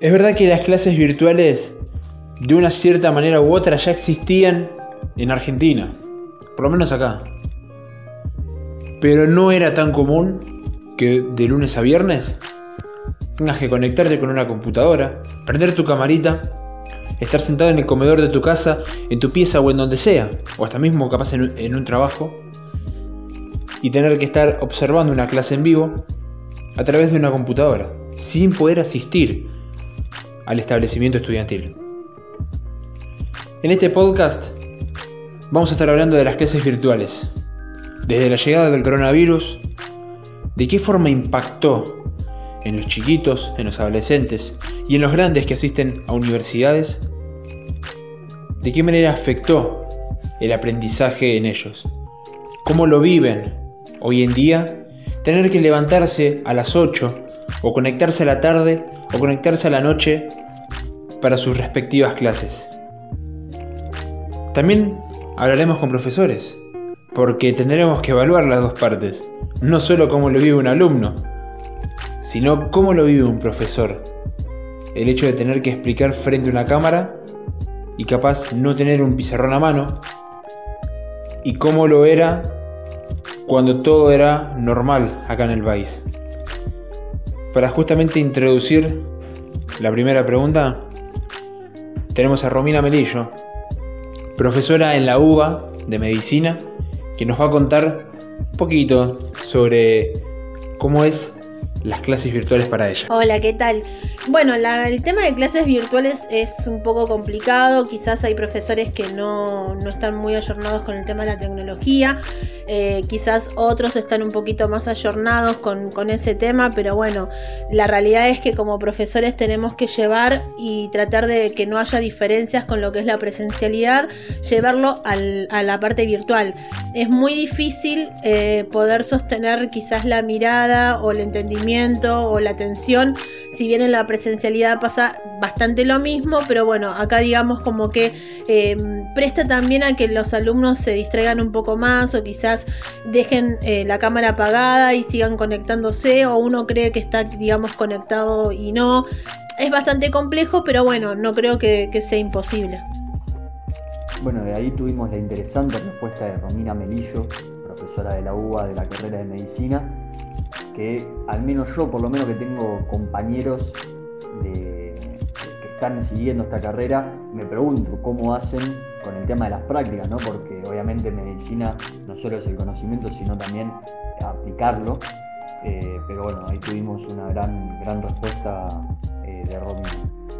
Es verdad que las clases virtuales de una cierta manera u otra ya existían en Argentina, por lo menos acá. Pero no era tan común que de lunes a viernes tengas que conectarte con una computadora, prender tu camarita, estar sentado en el comedor de tu casa, en tu pieza o en donde sea, o hasta mismo capaz en, en un trabajo, y tener que estar observando una clase en vivo a través de una computadora, sin poder asistir al establecimiento estudiantil. En este podcast vamos a estar hablando de las clases virtuales, desde la llegada del coronavirus, de qué forma impactó en los chiquitos, en los adolescentes y en los grandes que asisten a universidades, de qué manera afectó el aprendizaje en ellos, cómo lo viven hoy en día, tener que levantarse a las 8 o conectarse a la tarde o conectarse a la noche para sus respectivas clases. También hablaremos con profesores, porque tendremos que evaluar las dos partes, no solo cómo lo vive un alumno, sino cómo lo vive un profesor. El hecho de tener que explicar frente a una cámara y capaz no tener un pizarrón a mano, y cómo lo era cuando todo era normal acá en el país. Para justamente introducir la primera pregunta, tenemos a Romina Melillo, profesora en la UBA de Medicina, que nos va a contar un poquito sobre cómo es las clases virtuales para ella. Hola, ¿qué tal? Bueno, el tema de clases virtuales es un poco complicado, quizás hay profesores que no, no están muy ayornados con el tema de la tecnología, eh, quizás otros están un poquito más ayornados con, con, ese tema, pero bueno, la realidad es que como profesores tenemos que llevar y tratar de que no haya diferencias con lo que es la presencialidad, llevarlo a la parte virtual. Es muy difícil eh, poder sostener quizás la mirada o el entendimiento o la atención, si bien en la presencialidad pasa bastante lo mismo, pero bueno, acá digamos como que eh, presta también a que los alumnos se distraigan un poco más o quizás dejen eh, la cámara apagada y sigan conectándose o uno cree que está digamos conectado y no. Es bastante complejo, pero bueno, no creo que, que sea imposible. Bueno, de ahí tuvimos la interesante respuesta de Romina Melillo, profesora de la UBA de la carrera de medicina, que al menos yo, por lo menos que tengo compañeros de están siguiendo esta carrera, me pregunto cómo hacen con el tema de las prácticas, ¿no? porque obviamente medicina no solo es el conocimiento, sino también aplicarlo. Eh, pero bueno, ahí tuvimos una gran, gran respuesta eh, de Romina.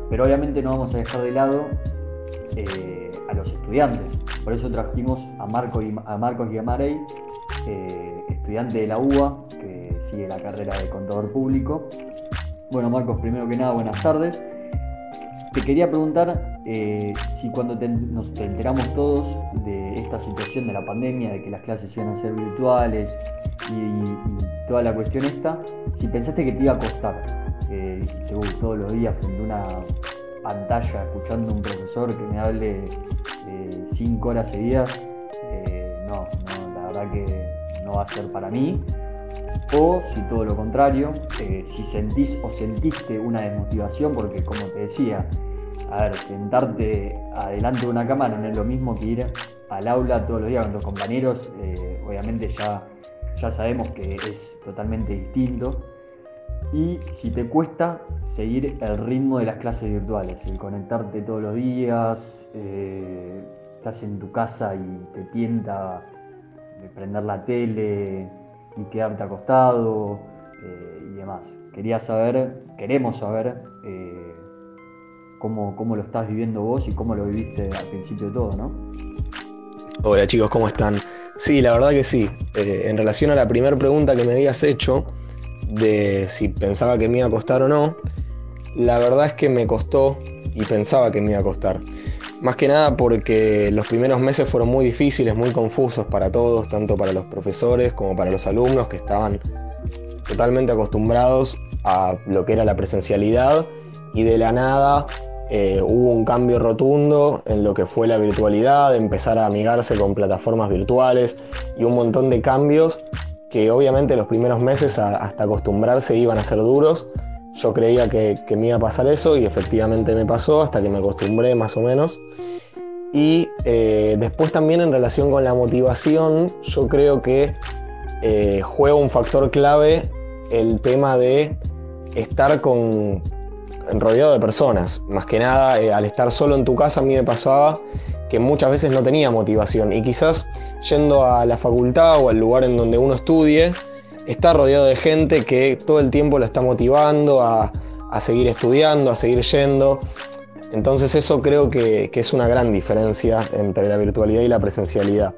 Pero obviamente no vamos a dejar de lado eh, a los estudiantes. Por eso trajimos a, Marco, a Marcos Guiamarey, estudiante de la UBA, que sigue la carrera de contador público. Bueno, Marcos, primero que nada, buenas tardes. Te quería preguntar eh, si cuando nos enteramos todos de esta situación de la pandemia, de que las clases iban a ser virtuales y, toda la cuestión esta, si pensaste que te iba a costar, eh, dijiste, todos los días frente a una pantalla escuchando a un profesor que me hable eh, cinco horas seguidas, no, no, la verdad que no va a ser para mí. O si todo lo contrario, eh, si sentís o sentiste una desmotivación, porque como te decía, a ver, sentarte adelante de una cámara no es lo mismo que ir al aula todos los días con los compañeros, eh, obviamente ya, ya sabemos que es totalmente distinto. Y si te cuesta seguir el ritmo de las clases virtuales, el conectarte todos los días, eh, estás en tu casa y te tienta prender la tele, y quedarte acostado eh, y demás. Quería saber, queremos saber cómo, lo estás viviendo vos y cómo lo viviste al principio de todo, ¿no? Hola chicos, ¿cómo están? Sí, la verdad que sí. Eh, en relación a la primera pregunta que me habías hecho, de si pensaba que me iba a costar o no, la verdad es que me costó y pensaba que me iba a costar. Más que nada porque los primeros meses fueron muy difíciles, muy confusos para todos, tanto para los profesores como para los alumnos que estaban totalmente acostumbrados a lo que era la presencialidad y de la nada eh, hubo un cambio rotundo en lo que fue la virtualidad, empezar a amigarse con plataformas virtuales y un montón de cambios que obviamente los primeros meses hasta acostumbrarse iban a ser duros, yo creía que, me iba a pasar eso y efectivamente me pasó hasta que me acostumbré más o menos. Y eh, después también en relación con la motivación, yo creo que eh, juega un factor clave el tema de estar con, rodeado de personas. Más que nada, eh, al estar solo en tu casa a mí me pasaba que muchas veces no tenía motivación y quizás yendo a la facultad o al lugar en donde uno estudie, está rodeado de gente que todo el tiempo lo está motivando a, seguir estudiando, a seguir yendo. Entonces eso creo que, es una gran diferencia entre la virtualidad y la presencialidad.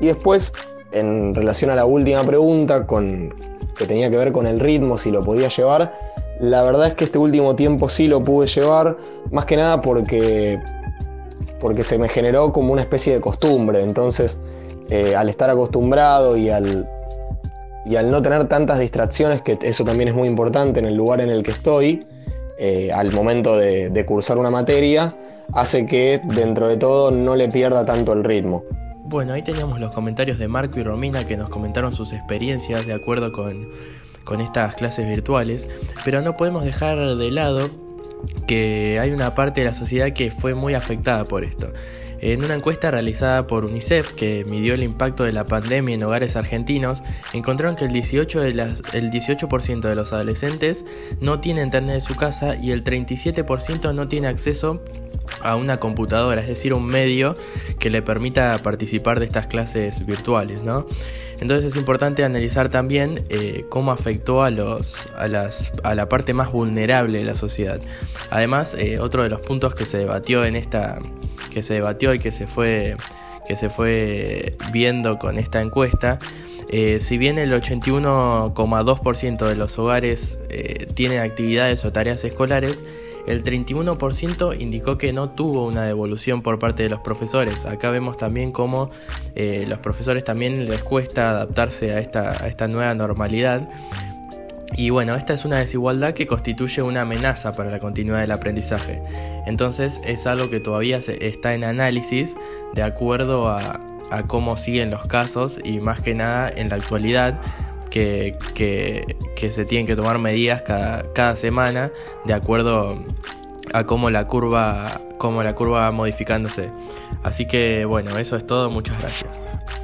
Y después, en relación a la última pregunta, con, que tenía que ver con el ritmo, si lo podía llevar, la verdad es que este último tiempo sí lo pude llevar, más que nada porque, porque se me generó como una especie de costumbre. Entonces, eh, al estar acostumbrado y al, y al no tener tantas distracciones, que eso también es muy importante en el lugar en el que estoy, eh, al momento de, de, cursar una materia, hace que dentro de todo no le pierda tanto el ritmo. Bueno, ahí teníamos los comentarios de Marco y Romina que nos comentaron sus experiencias de acuerdo con, con estas clases virtuales, pero no podemos dejar de lado que hay una parte de la sociedad que fue muy afectada por esto. En una encuesta realizada por UNICEF que midió el impacto de la pandemia en hogares argentinos, encontraron que el 18%, de, las, el 18 de los adolescentes no tiene internet en su casa y el 37% no tiene acceso a una computadora, es decir, un medio que le permita participar de estas clases virtuales, ¿no? Entonces es importante analizar también eh, cómo afectó a, los, a, las, a la parte más vulnerable de la sociedad. Además, eh, otro de los puntos que se debatió en esta, que se debatió y que se fue, que se fue viendo con esta encuesta, eh, si bien el 81,2% de los hogares tienen actividades o tareas escolares, el 31% indicó que no tuvo una devolución por parte de los profesores. Acá vemos también cómo eh, los profesores también les cuesta adaptarse a esta, nueva normalidad. Y bueno, esta es una desigualdad que constituye una amenaza para la continuidad del aprendizaje. Entonces es algo que todavía está en análisis de acuerdo a cómo siguen los casos y más que nada en la actualidad que, se tienen que tomar medidas cada, cada semana de acuerdo a cómo la curva cómo la curva va modificándose. Así que bueno, eso es todo, muchas gracias.